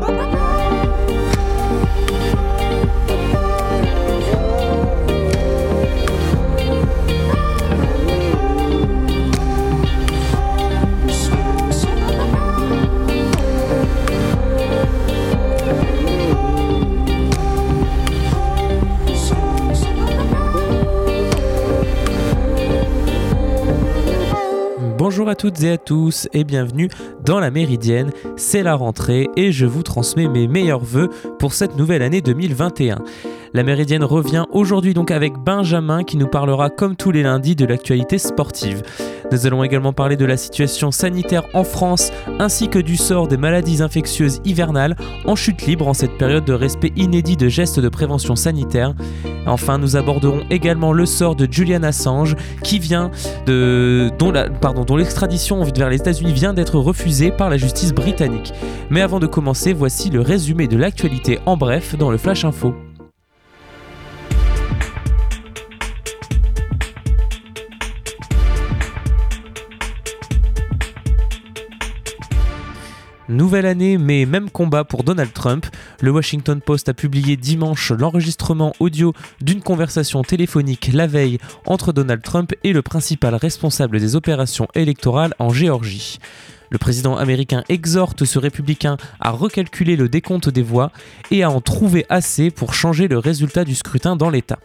Bye-bye. Bonjour à toutes et à tous et bienvenue dans la Méridienne. C'est la rentrée et je vous transmets mes meilleurs voeux pour cette nouvelle année 2021. La Méridienne revient aujourd'hui donc avec Benjamin qui nous parlera comme tous les lundis de l'actualité sportive. Nous allons également parler de la situation sanitaire en France ainsi que du sort des maladies infectieuses hivernales en chute libre en cette période de respect inédit de gestes de prévention sanitaire. Enfin, nous aborderons également le sort de Julian Assange qui vient de dont l'extradition vers les États-Unis vient d'être refusée par la justice britannique. Mais avant de commencer, voici le résumé de l'actualité en bref dans le Flash Info. Nouvelle année, mais même combat pour Donald Trump. Le Washington Post a publié dimanche l'enregistrement audio d'une conversation téléphonique la veille entre Donald Trump et le principal responsable des opérations électorales en Géorgie. Le président américain exhorte ce républicain à recalculer le décompte des voix et à en trouver assez pour changer le résultat du scrutin dans l'État.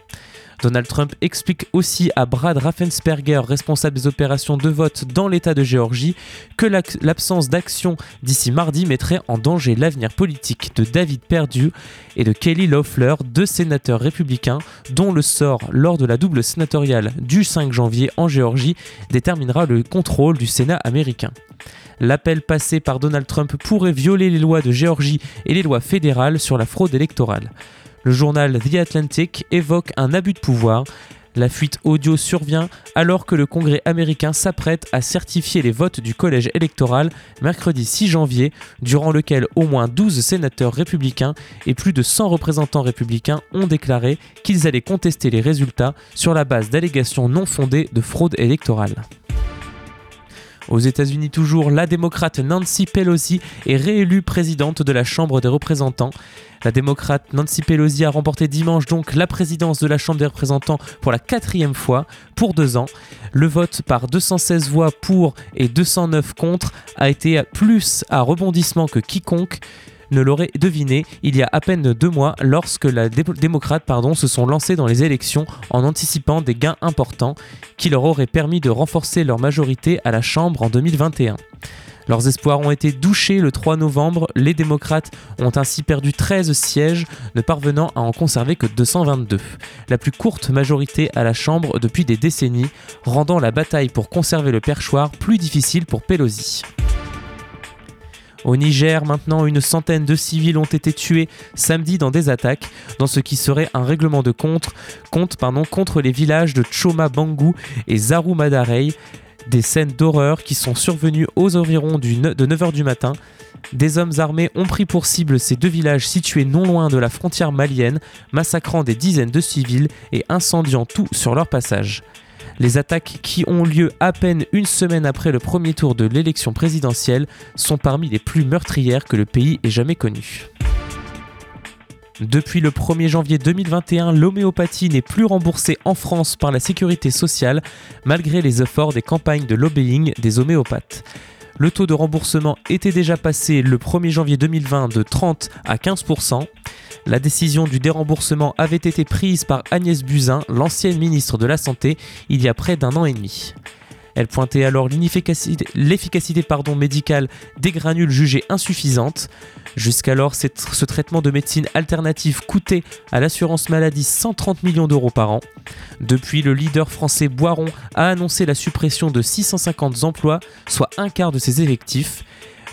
Donald Trump explique aussi à Brad Raffensperger, responsable des opérations de vote dans l'État de Géorgie, que l'absence d'action d'ici mardi mettrait en danger l'avenir politique de David Perdue et de Kelly Loeffler, deux sénateurs républicains dont le sort lors de la double sénatoriale du 5 janvier en Géorgie déterminera le contrôle du Sénat américain. L'appel passé par Donald Trump pourrait violer les lois de Géorgie et les lois fédérales sur la fraude électorale. Le journal The Atlantic évoque un abus de pouvoir. La fuite audio survient alors que le Congrès américain s'apprête à certifier les votes du collège électoral mercredi 6 janvier, durant lequel au moins 12 sénateurs républicains et plus de 100 représentants républicains ont déclaré qu'ils allaient contester les résultats sur la base d'allégations non fondées de fraude électorale. Aux États-Unis toujours, la démocrate Nancy Pelosi est réélue présidente de la Chambre des représentants. La démocrate Nancy Pelosi a remporté dimanche donc la présidence de la Chambre des représentants pour la quatrième fois pour deux ans. Le vote par 216 voix pour et 209 contre a été plus à rebondissement que quiconque ne l'aurait deviné il y a à peine deux mois lorsque les démocrates pardon, se sont lancés dans les élections en anticipant des gains importants qui leur auraient permis de renforcer leur majorité à la Chambre en 2021. Leurs espoirs ont été douchés le 3 novembre, les démocrates ont ainsi perdu 13 sièges, ne parvenant à en conserver que 222, la plus courte majorité à la Chambre depuis des décennies, rendant la bataille pour conserver le perchoir plus difficile pour Pelosi. Au Niger, maintenant, une centaine de civils ont été tués samedi dans des attaques, dans ce qui serait un règlement de compte, contre les villages de Choma Bangou et Zaru Madarey. Des scènes d'horreur qui sont survenues aux environs de 9h du matin. Des hommes armés ont pris pour cible ces deux villages situés non loin de la frontière malienne, massacrant des dizaines de civils et incendiant tout sur leur passage. Les attaques qui ont lieu à peine une semaine après le premier tour de l'élection présidentielle sont parmi les plus meurtrières que le pays ait jamais connues. Depuis le 1er janvier 2021, l'homéopathie n'est plus remboursée en France par la sécurité sociale, malgré les efforts des campagnes de lobbying des homéopathes. Le taux de remboursement était déjà passé le 1er janvier 2020 de 30 à 15%. La décision du déremboursement avait été prise par Agnès Buzyn, l'ancienne ministre de la Santé, il y a près d'un an et demi. Elle pointait alors l'efficacité médicale des granules jugées insuffisantes. Jusqu'alors, ce traitement de médecine alternative coûtait à l'assurance maladie 130 millions d'euros par an. Depuis, le leader français Boiron a annoncé la suppression de 650 emplois, soit un quart de ses effectifs.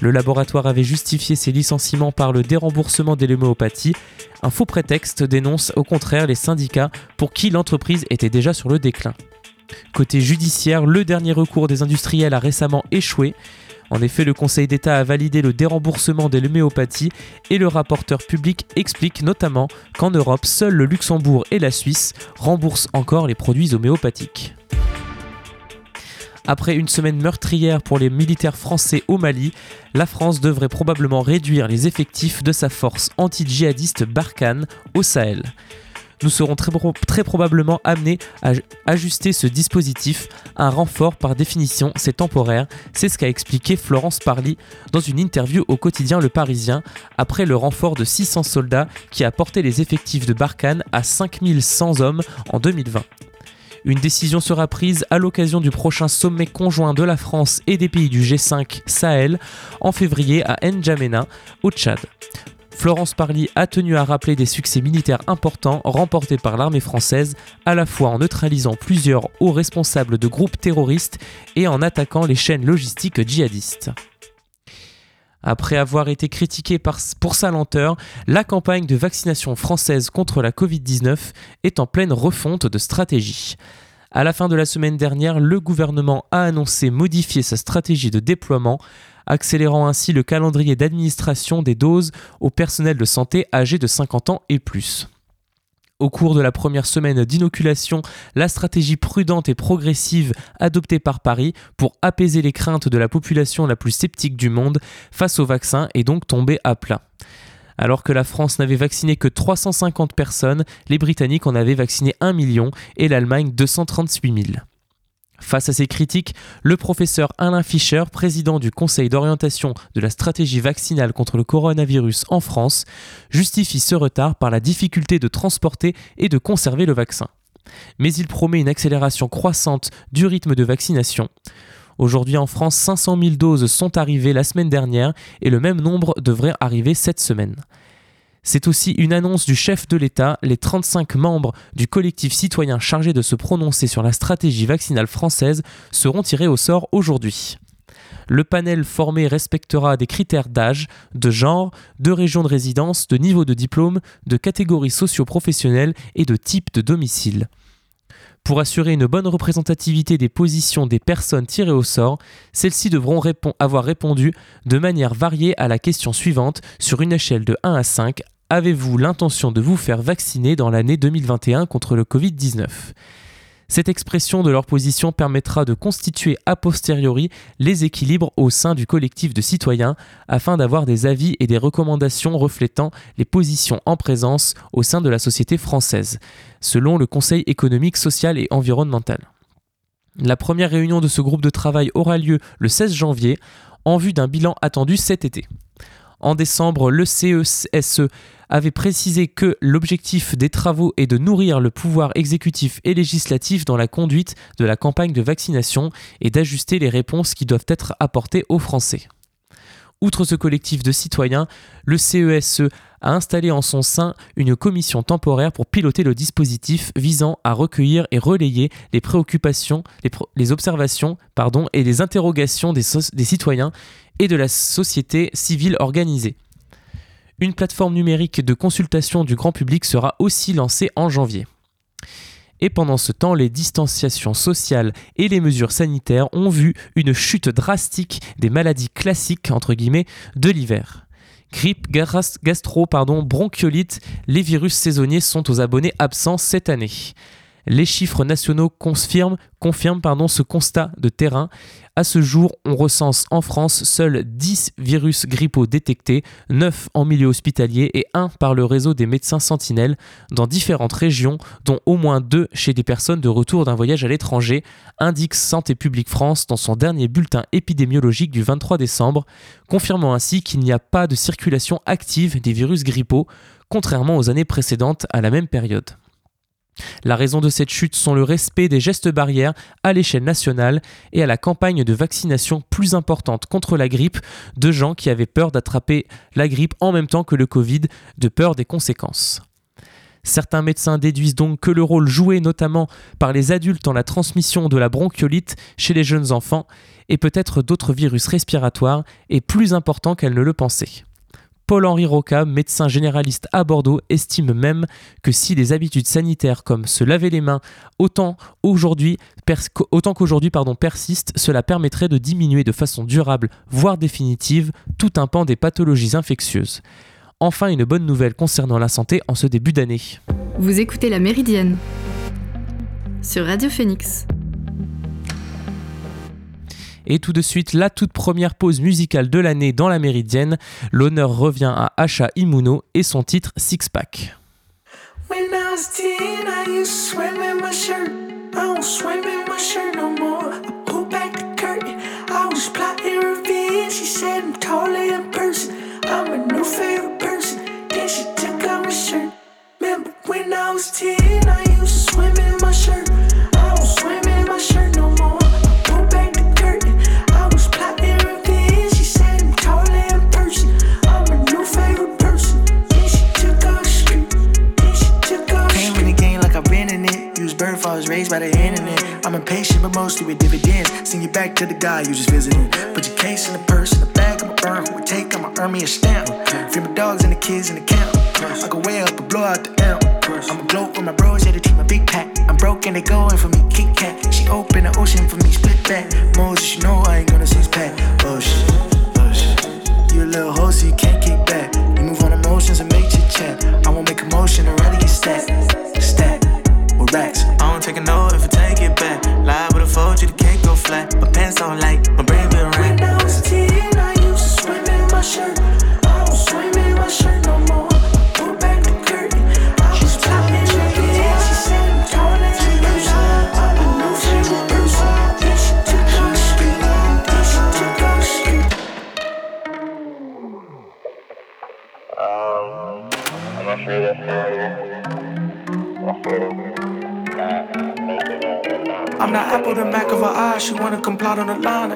Le laboratoire avait justifié ses licenciements par le déremboursement de l'homéopathie. Un faux prétexte dénonce au contraire les syndicats pour qui l'entreprise était déjà sur le déclin. Côté judiciaire, le dernier recours des industriels a récemment échoué. En effet, le Conseil d'État a validé le déremboursement de l'homéopathie et le rapporteur public explique notamment qu'en Europe, seuls le Luxembourg et la Suisse remboursent encore les produits homéopathiques. Après une semaine meurtrière pour les militaires français au Mali, la France devrait probablement réduire les effectifs de sa force anti-djihadiste Barkhane au Sahel nous serons très, probablement amenés à ajuster ce dispositif. Un renfort, par définition, c'est temporaire. C'est ce qu'a expliqué Florence Parly dans une interview au quotidien Le Parisien après le renfort de 600 soldats qui a porté les effectifs de Barkhane à 5100 hommes en 2020. Une décision sera prise à l'occasion du prochain sommet conjoint de la France et des pays du G5 Sahel en février à N'Djamena, au Tchad. Florence Parly a tenu à rappeler des succès militaires importants remportés par l'armée française, à la fois en neutralisant plusieurs hauts responsables de groupes terroristes et en attaquant les chaînes logistiques djihadistes. Après avoir été critiquée pour sa lenteur, la campagne de vaccination française contre la Covid-19 est en pleine refonte de stratégie. À la fin de la semaine dernière, le gouvernement a annoncé modifier sa stratégie de déploiement accélérant ainsi le calendrier d'administration des doses au personnel de santé âgé de 50 ans et plus. Au cours de la première semaine d'inoculation, la stratégie prudente et progressive adoptée par Paris pour apaiser les craintes de la population la plus sceptique du monde face au vaccin est donc tombée à plat. Alors que la France n'avait vacciné que 350 personnes, les Britanniques en avaient vacciné 1 million et l'Allemagne 238 000. Face à ces critiques, le professeur Alain Fischer, président du Conseil d'orientation de la stratégie vaccinale contre le coronavirus en France, justifie ce retard par la difficulté de transporter et de conserver le vaccin. Mais il promet une accélération croissante du rythme de vaccination. Aujourd'hui en France, 500 000 doses sont arrivées la semaine dernière et le même nombre devrait arriver cette semaine. C'est aussi une annonce du chef de l'État. Les 35 membres du collectif citoyen chargé de se prononcer sur la stratégie vaccinale française seront tirés au sort aujourd'hui. Le panel formé respectera des critères d'âge, de genre, de région de résidence, de niveau de diplôme, de catégorie socio-professionnelle et de type de domicile. Pour assurer une bonne représentativité des positions des personnes tirées au sort, celles-ci devront avoir répondu de manière variée à la question suivante. Sur une échelle de 1 à 5 Avez-vous l'intention de vous faire vacciner dans l'année 2021 contre le Covid-19 cette expression de leur position permettra de constituer a posteriori les équilibres au sein du collectif de citoyens afin d'avoir des avis et des recommandations reflétant les positions en présence au sein de la société française, selon le Conseil économique, social et environnemental. La première réunion de ce groupe de travail aura lieu le 16 janvier en vue d'un bilan attendu cet été. En décembre, le CESE e avait précisé que l'objectif des travaux est de nourrir le pouvoir exécutif et législatif dans la conduite de la campagne de vaccination et d'ajuster les réponses qui doivent être apportées aux Français. Outre ce collectif de citoyens, le CESE e a installé en son sein une commission temporaire pour piloter le dispositif visant à recueillir et relayer les préoccupations, les, observations et les interrogations des citoyens et de la société civile organisée. Une plateforme numérique de consultation du grand public sera aussi lancée en janvier. Et pendant ce temps, les distanciations sociales et les mesures sanitaires ont vu une chute drastique des maladies classiques entre guillemets de l'hiver. Grippe, gastro, pardon, bronchiolite, les virus saisonniers sont aux abonnés absents cette année. Les chiffres nationaux confirment, ce constat de terrain. À ce jour, on recense en France seuls 10 virus grippaux détectés, 9 en milieu hospitalier et 1 par le réseau des médecins sentinelles dans différentes régions, dont au moins 2 chez des personnes de retour d'un voyage à l'étranger, indique Santé publique France dans son dernier bulletin épidémiologique du 23 décembre, confirmant ainsi qu'il n'y a pas de circulation active des virus grippaux, contrairement aux années précédentes à la même période. La raison de cette chute sont le respect des gestes barrières à l'échelle nationale et à la campagne de vaccination plus importante contre la grippe de gens qui avaient peur d'attraper la grippe en même temps que le Covid, de peur des conséquences. Certains médecins déduisent donc que le rôle joué notamment par les adultes dans la transmission de la bronchiolite chez les jeunes enfants et peut-être d'autres virus respiratoires est plus important qu'elle ne le pensait. Paul-Henri Roca, médecin généraliste à Bordeaux, estime même que si les habitudes sanitaires comme se laver les mains autant qu'aujourd'hui persistent, cela permettrait de diminuer de façon durable, voire définitive, tout un pan des pathologies infectieuses. Enfin, une bonne nouvelle concernant la santé en ce début d'année. Vous écoutez La Méridienne sur Radio Phoenix. Et tout de suite, la toute première pause musicale de l'année dans la Méridienne. L'honneur revient à Asha Imuno et son titre Six Pack. the guy you just visited.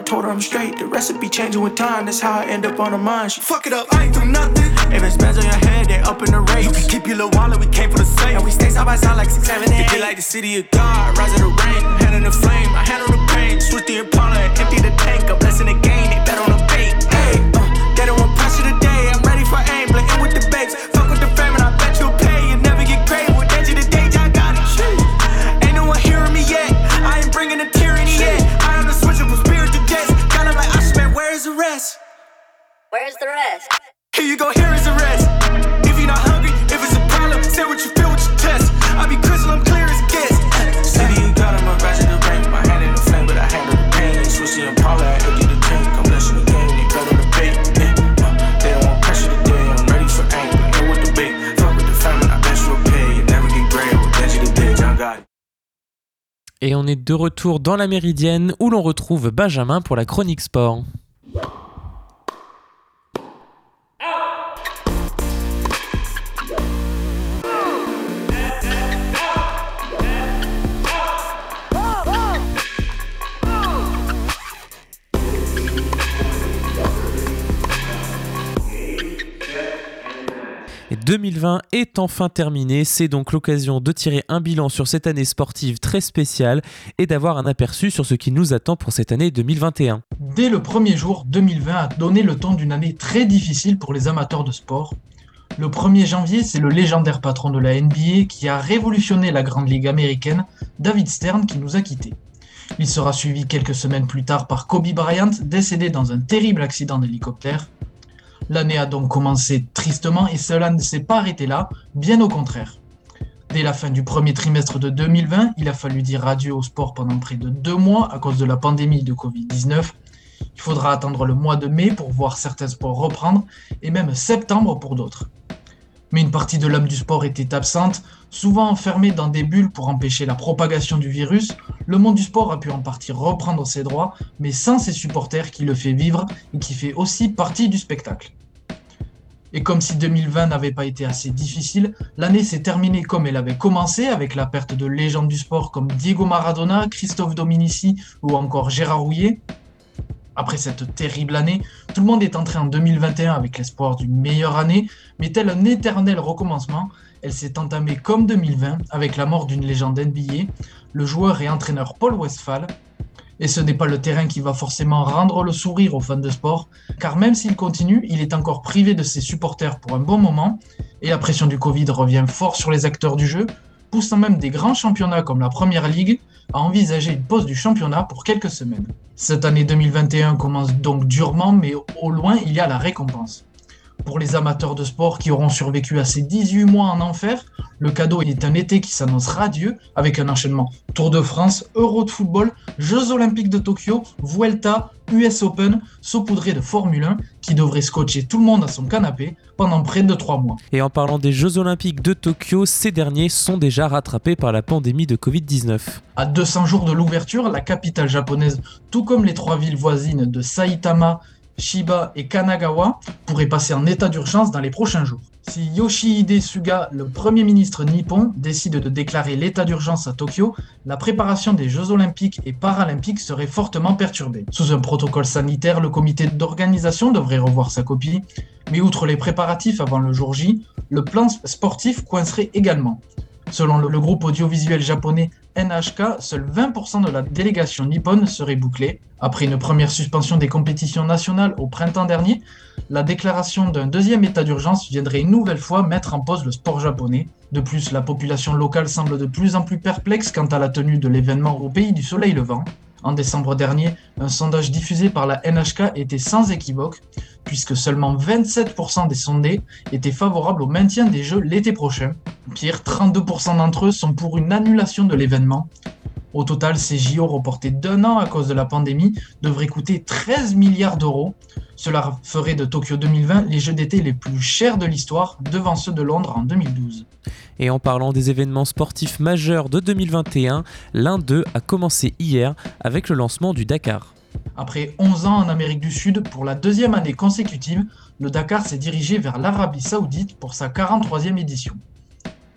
Told her I'm straight. The recipe changing with time. That's how I end up on her mind. She fuck it up. I ain't do nothing. If it's bands on your head, they up in the race. You can keep your little wallet. We came for the same. And we stay side by side like six, seven, eight. It like the city of God. Rise of the rain. Hand in the flame. I handle the pain. Switch the Impala retour dans la Méridienne où l'on retrouve Benjamin pour la chronique sport. 2020 est enfin terminé, c'est donc l'occasion de tirer un bilan sur cette année sportive très spéciale et d'avoir un aperçu sur ce qui nous attend pour cette année 2021. Dès le premier jour, 2020 a donné le ton d'une année très difficile pour les amateurs de sport. Le 1er janvier, c'est le légendaire patron de la NBA qui a révolutionné la Grande Ligue américaine, David Stern, qui nous a quittés. Il sera suivi quelques semaines plus tard par Kobe Bryant, décédé dans un terrible accident d'hélicoptère. L'année a donc commencé tristement et cela ne s'est pas arrêté là, bien au contraire. Dès la fin du premier trimestre de 2020, il a fallu dire adieu au sport pendant près de deux mois à cause de la pandémie de Covid-19. Il faudra attendre le mois de mai pour voir certains sports reprendre et même septembre pour d'autres. Mais une partie de l'âme du sport était absente, souvent enfermée dans des bulles pour empêcher la propagation du virus. Le monde du sport a pu en partie reprendre ses droits, mais sans ses supporters qui le fait vivre et qui fait aussi partie du spectacle. Et comme si 2020 n'avait pas été assez difficile, l'année s'est terminée comme elle avait commencé avec la perte de légendes du sport comme Diego Maradona, Christophe Dominici ou encore Gérard Rouillet. Après cette terrible année, tout le monde est entré en 2021 avec l'espoir d'une meilleure année, mais tel un éternel recommencement, elle s'est entamée comme 2020 avec la mort d'une légende NBA, le joueur et entraîneur Paul Westphal. Et ce n'est pas le terrain qui va forcément rendre le sourire aux fans de sport, car même s'il continue, il est encore privé de ses supporters pour un bon moment, et la pression du Covid revient fort sur les acteurs du jeu, poussant même des grands championnats comme la Première Ligue à envisager une pause du championnat pour quelques semaines. Cette année 2021 commence donc durement, mais au loin il y a la récompense. Pour les amateurs de sport qui auront survécu à ces 18 mois en enfer, le cadeau est un été qui s'annonce radieux avec un enchaînement Tour de France, Euro de football, Jeux Olympiques de Tokyo, Vuelta, US Open, saupoudré de Formule 1 qui devrait scotcher tout le monde à son canapé pendant près de 3 mois. Et en parlant des Jeux Olympiques de Tokyo, ces derniers sont déjà rattrapés par la pandémie de Covid-19. À 200 jours de l'ouverture, la capitale japonaise, tout comme les trois villes voisines de Saitama, Shiba et Kanagawa, pourrait passer en état d'urgence dans les prochains jours. Si Yoshihide Suga, le premier ministre nippon, décide de déclarer l'état d'urgence à Tokyo, la préparation des Jeux olympiques et paralympiques serait fortement perturbée. Sous un protocole sanitaire, le comité d'organisation devrait revoir sa copie, mais outre les préparatifs avant le jour J, le plan sportif coincerait également. Selon le groupe audiovisuel japonais NHK, seuls 20% de la délégation nippone serait bouclée. Après une première suspension des compétitions nationales au printemps dernier, la déclaration d'un deuxième état d'urgence viendrait une nouvelle fois mettre en pause le sport japonais. De plus, la population locale semble de plus en plus perplexe quant à la tenue de l'événement au pays du soleil levant. En décembre dernier, un sondage diffusé par la NHK était sans équivoque, puisque seulement 27% des sondés étaient favorables au maintien des Jeux l'été prochain. Pire, 32% d'entre eux sont pour une annulation de l'événement. Au total, ces JO reportés d'un an à cause de la pandémie devraient coûter 13 milliards d'euros. Cela ferait de Tokyo 2020 les Jeux d'été les plus chers de l'histoire, devant ceux de Londres en 2012. Et en parlant des événements sportifs majeurs de 2021, l'un d'eux a commencé hier avec le lancement du Dakar. Après 11 ans en Amérique du Sud, pour la deuxième année consécutive, le Dakar s'est dirigé vers l'Arabie Saoudite pour sa 43e édition.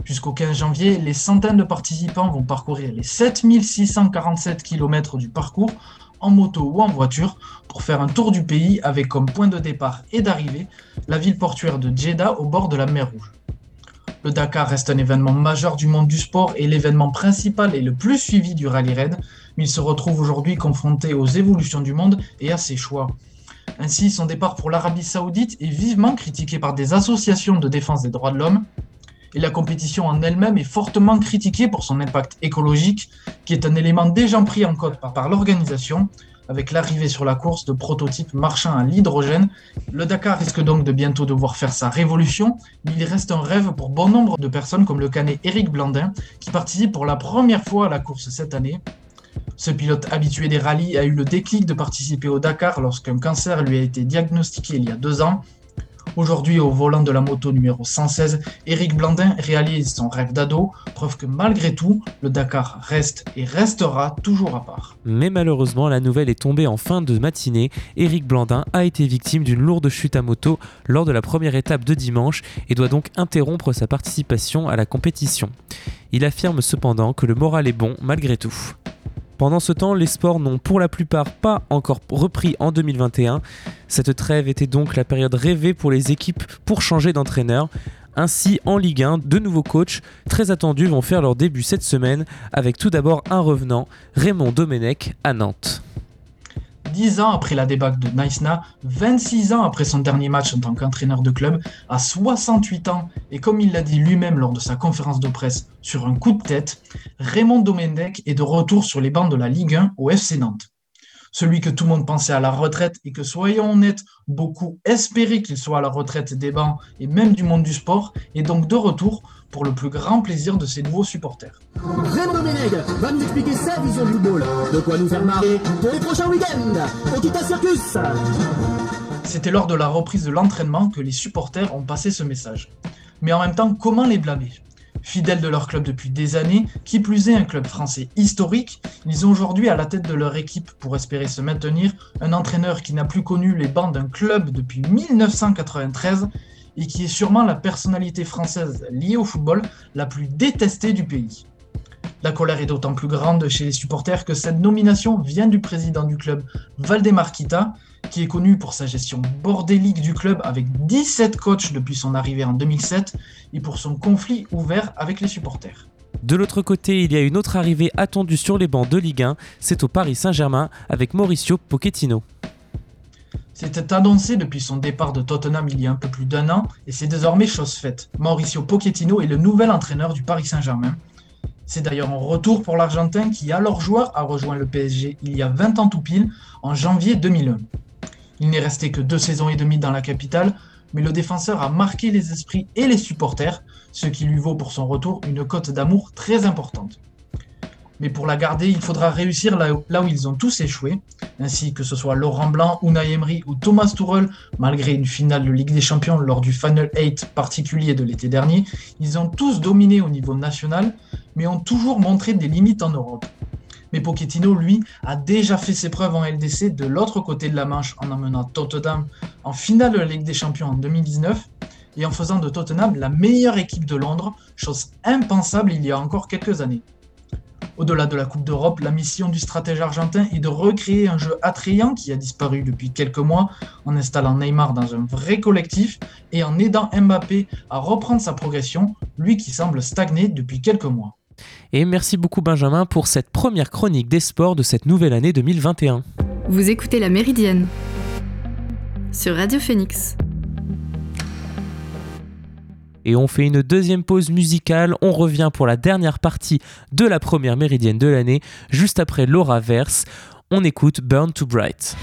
Jusqu'au 15 janvier, les centaines de participants vont parcourir les 7647 km du parcours en moto ou en voiture pour faire un tour du pays avec comme point de départ et d'arrivée la ville portuaire de Jeddah au bord de la mer Rouge. Le Dakar reste un événement majeur du monde du sport et l'événement principal et le plus suivi du rallye raid, mais il se retrouve aujourd'hui confronté aux évolutions du monde et à ses choix. Ainsi, son départ pour l'Arabie Saoudite est vivement critiqué par des associations de défense des droits de l'homme, et la compétition en elle-même est fortement critiquée pour son impact écologique, qui est un élément déjà pris en compte par, par l'organisation, avec l'arrivée sur la course de prototypes marchant à l'hydrogène. Le Dakar risque donc de bientôt devoir faire sa révolution, mais il reste un rêve pour bon nombre de personnes comme le canet Eric Blandin, qui participe pour la première fois à la course cette année. Ce pilote habitué des rallyes a eu le déclic de participer au Dakar lorsqu'un cancer lui a été diagnostiqué il y a deux ans. Aujourd'hui, au volant de la moto numéro 116, Eric Blandin réalise son rêve d'ado, preuve que malgré tout, le Dakar reste et restera toujours à part. Mais malheureusement, la nouvelle est tombée en fin de matinée. Éric Blandin a été victime d'une lourde chute à moto lors de la première étape de dimanche et doit donc interrompre sa participation à la compétition. Il affirme cependant que le moral est bon malgré tout. Pendant ce temps, les sports n'ont pour la plupart pas encore repris en 2021. Cette trêve était donc la période rêvée pour les équipes pour changer d'entraîneur. Ainsi, en Ligue 1, deux nouveaux coachs très attendus vont faire leur début cette semaine, avec tout d'abord un revenant, Raymond Domenech, à Nantes. 10 ans après la débâcle de Naïsna, 26 ans après son dernier match en tant qu'entraîneur de club, à 68 ans, et comme il l'a dit lui-même lors de sa conférence de presse sur un coup de tête, Raymond Domenech est de retour sur les bancs de la Ligue 1 au FC Nantes. Celui que tout le monde pensait à la retraite et que, soyons honnêtes, beaucoup espéraient qu'il soit à la retraite des bancs et même du monde du sport, est donc de retour pour le plus grand plaisir de ses nouveaux supporters. Raymond Domenech va nous expliquer sa vision du football. De quoi nous faire marrer pour les prochains week-ends. Au Kita Circus C'était lors de la reprise de l'entraînement que les supporters ont passé ce message. Mais en même temps, comment les blâmer? Fidèles de leur club depuis des années, qui plus est un club français historique, ils ont aujourd'hui à la tête de leur équipe pour espérer se maintenir un entraîneur qui n'a plus connu les bancs d'un club depuis 1993 et qui est sûrement la personnalité française liée au football la plus détestée du pays. La colère est d'autant plus grande chez les supporters que cette nomination vient du président du club, Valdemar Kita, qui est connu pour sa gestion bordélique du club avec 17 coachs depuis son arrivée en 2007 et pour son conflit ouvert avec les supporters. De l'autre côté, il y a une autre arrivée attendue sur les bancs de Ligue 1, c'est au Paris Saint-Germain avec Mauricio Pochettino. C'était annoncé depuis son départ de Tottenham il y a un peu plus d'un an et c'est désormais chose faite. Mauricio Pochettino est le nouvel entraîneur du Paris Saint-Germain. C'est d'ailleurs un retour pour l'Argentin qui, alors joueur, a rejoint le PSG il y a 20 ans tout pile, en janvier 2001. Il n'est resté que deux saisons et demie dans la capitale, mais le défenseur a marqué les esprits et les supporters, ce qui lui vaut pour son retour une cote d'amour très importante. Mais pour la garder, il faudra réussir là où, ils ont tous échoué, ainsi que ce soit Laurent Blanc, Unai Emery ou Thomas Tuchel, malgré une finale de Ligue des Champions lors du Final 8 particulier de l'été dernier, ils ont tous dominé au niveau national, mais ont toujours montré des limites en Europe. Mais Pochettino, lui, a déjà fait ses preuves en LDC de l'autre côté de la Manche en emmenant Tottenham en finale de la Ligue des Champions en 2019 et en faisant de Tottenham la meilleure équipe de Londres, chose impensable il y a encore quelques années. Au-delà de la Coupe d'Europe, la mission du stratège argentin est de recréer un jeu attrayant qui a disparu depuis quelques mois en installant Neymar dans un vrai collectif et en aidant Mbappé à reprendre sa progression, lui qui semble stagner depuis quelques mois. Et merci beaucoup Benjamin pour cette première chronique des sports de cette nouvelle année 2021. Vous écoutez La Méridienne sur Radio Phoenix. Et on fait une deuxième pause musicale, on revient pour la dernière partie de la première méridienne de l'année, juste après Laura Verse, on écoute Burn to Bright.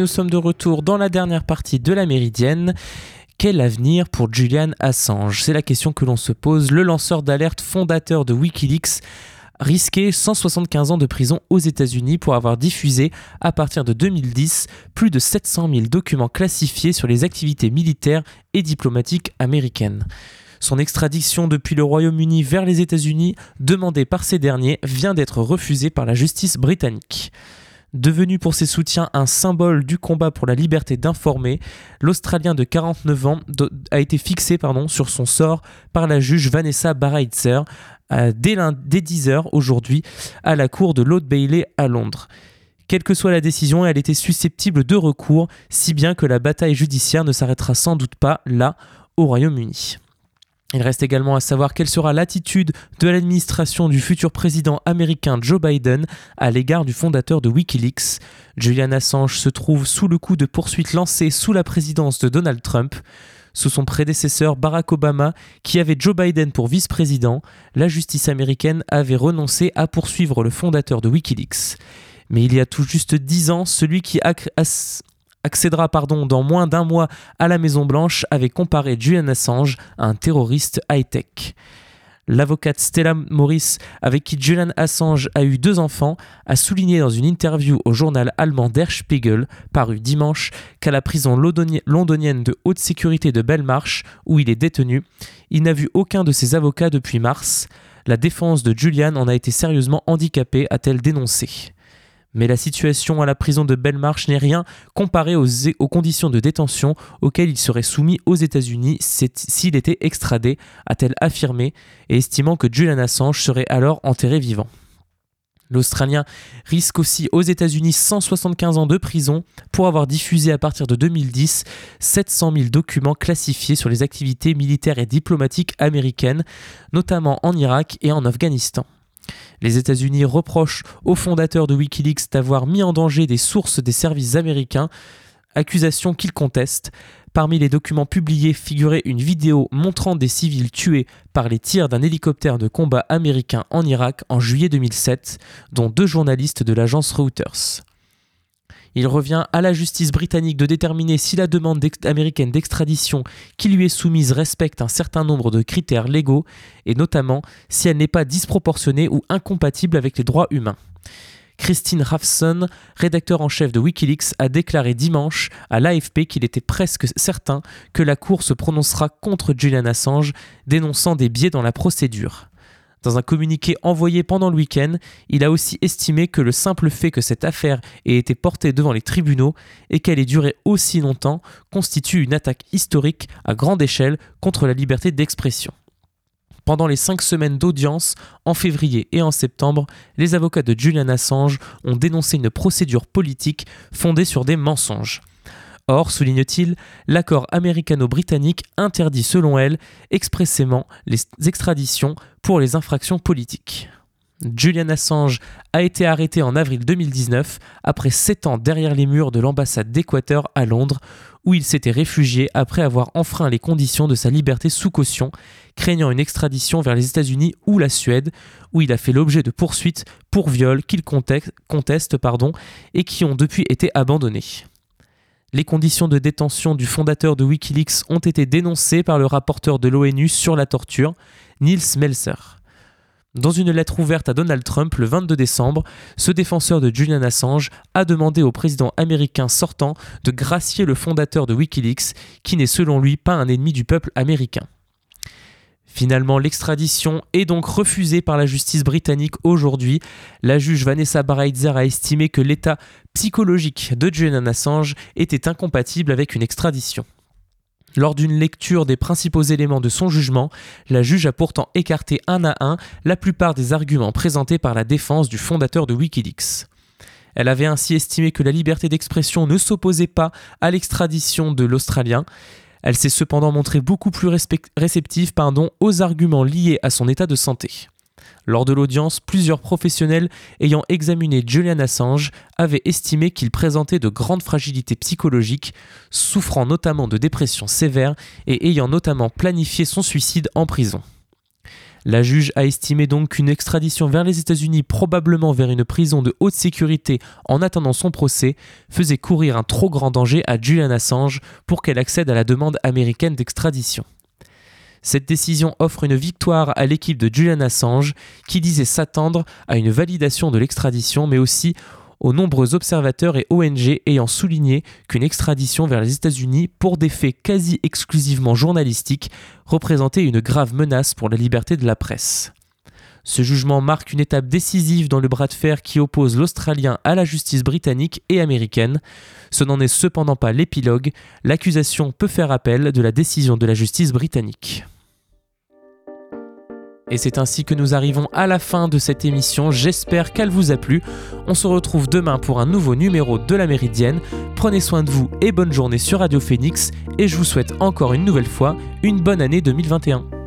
Nous sommes de retour dans la dernière partie de la Méridienne. Quel avenir pour Julian Assange? C'est la question que l'on se pose. Le lanceur d'alerte fondateur de Wikileaks risquait 175 ans de prison aux États-Unis pour avoir diffusé, à partir de 2010, plus de 700 000 documents classifiés sur les activités militaires et diplomatiques américaines. Son extradition depuis le Royaume-Uni vers les États-Unis, demandée par ces derniers, vient d'être refusée par la justice britannique. Devenu pour ses soutiens un symbole du combat pour la liberté d'informer, l'Australien de 49 ans a été fixé pardon, sur son sort par la juge Vanessa Baraitser euh, dès, lund- dès 10h aujourd'hui à la cour de l'Old Bailey à Londres. Quelle que soit la décision, elle était susceptible de recours, si bien que la bataille judiciaire ne s'arrêtera sans doute pas là, au Royaume-Uni. Il reste également à savoir quelle sera l'attitude de l'administration du futur président américain Joe Biden à l'égard du fondateur de Wikileaks. Julian Assange se trouve sous le coup de poursuites lancées sous la présidence de Donald Trump. Sous son prédécesseur Barack Obama, qui avait Joe Biden pour vice-président, la justice américaine avait renoncé à poursuivre le fondateur de Wikileaks. Mais il y a tout juste dix ans, celui qui accédera pardon, dans moins d'un mois à la Maison-Blanche avait comparé Julian Assange à un terroriste high-tech. L'avocate Stella Morris, avec qui Julian Assange a eu deux enfants, a souligné dans une interview au journal allemand Der Spiegel, paru dimanche, qu'à la prison londonienne de haute sécurité de Belmarsh, où il est détenu, il n'a vu aucun de ses avocats depuis mars. La défense de Julian en a été sérieusement handicapée, a-t-elle dénoncé. Mais la situation à la prison de Belmarsh n'est rien comparé aux, aux, conditions de détention auxquelles il serait soumis aux États-Unis s'il était extradé, a-t-elle affirmé, et estimant que Julian Assange serait alors enterré vivant. L'Australien risque aussi aux États-Unis 175 ans de prison pour avoir diffusé à partir de 2010 700 000 documents classifiés sur les activités militaires et diplomatiques américaines, notamment en Irak et en Afghanistan. Les États-Unis reprochent au fondateur de Wikileaks d'avoir mis en danger des sources des services américains, accusation qu'il conteste. Parmi les documents publiés figurait une vidéo montrant des civils tués par les tirs d'un hélicoptère de combat américain en Irak en juillet 2007, dont deux journalistes de l'agence Reuters. Il revient à la justice britannique de déterminer si la demande américaine d'extradition qui lui est soumise respecte un certain nombre de critères légaux et notamment si elle n'est pas disproportionnée ou incompatible avec les droits humains. Christine Rafson, rédacteur en chef de Wikileaks, a déclaré dimanche à l'AFP qu'il était presque certain que la Cour se prononcera contre Julian Assange, dénonçant des biais dans la procédure. Dans un communiqué envoyé pendant le week-end, il a aussi estimé que le simple fait que cette affaire ait été portée devant les tribunaux et qu'elle ait duré aussi longtemps constitue une attaque historique à grande échelle contre la liberté d'expression. Pendant les cinq semaines d'audience, en février et en septembre, les avocats de Julian Assange ont dénoncé une procédure politique fondée sur des mensonges. Or, souligne-t-il, l'accord américano-britannique interdit selon elle expressément les extraditions pour les infractions politiques. Julian Assange a été arrêté en avril 2019 après sept ans derrière les murs de l'ambassade d'Équateur à Londres où il s'était réfugié après avoir enfreint les conditions de sa liberté sous caution, craignant une extradition vers les États-Unis ou la Suède, où il a fait l'objet de poursuites pour viol qu'il conteste, pardon, et qui ont depuis été abandonnées. Les conditions de détention du fondateur de Wikileaks ont été dénoncées par le rapporteur de l'ONU sur la torture, Niels Melzer. Dans une lettre ouverte à Donald Trump le 22 décembre, ce défenseur de Julian Assange a demandé au président américain sortant de gracier le fondateur de Wikileaks, qui n'est selon lui pas un ennemi du peuple américain. Finalement, l'extradition est donc refusée par la justice britannique aujourd'hui. La juge Vanessa Baraitzer a estimé que l'état psychologique de Julian Assange était incompatible avec une extradition. Lors d'une lecture des principaux éléments de son jugement, la juge a pourtant écarté un à un la plupart des arguments présentés par la défense du fondateur de Wikileaks. Elle avait ainsi estimé que la liberté d'expression ne s'opposait pas à l'extradition de l'Australien elle s'est cependant montrée beaucoup plus réceptive pardon, aux arguments liés à son état de santé. Lors de l'audience, plusieurs professionnels ayant examiné Julian Assange avaient estimé qu'il présentait de grandes fragilités psychologiques, souffrant notamment de dépression sévère et ayant notamment planifié son suicide en prison. La juge a estimé donc qu'une extradition vers les États-Unis, probablement vers une prison de haute sécurité en attendant son procès, faisait courir un trop grand danger à Julian Assange pour qu'elle accède à la demande américaine d'extradition. Cette décision offre une victoire à l'équipe de Julian Assange qui disait s'attendre à une validation de l'extradition mais aussi aux nombreux observateurs et ONG ayant souligné qu'une extradition vers les États-Unis pour des faits quasi exclusivement journalistiques représentait une grave menace pour la liberté de la presse. Ce jugement marque une étape décisive dans le bras de fer qui oppose l'Australien à la justice britannique et américaine. Ce n'en est cependant pas l'épilogue, l'accusation peut faire appel de la décision de la justice britannique. Et c'est ainsi que nous arrivons à la fin de cette émission. J'espère qu'elle vous a plu. On se retrouve demain pour un nouveau numéro de la Méridienne. Prenez soin de vous et bonne journée sur Radio Phoenix. Et je vous souhaite encore une nouvelle fois une bonne année 2021.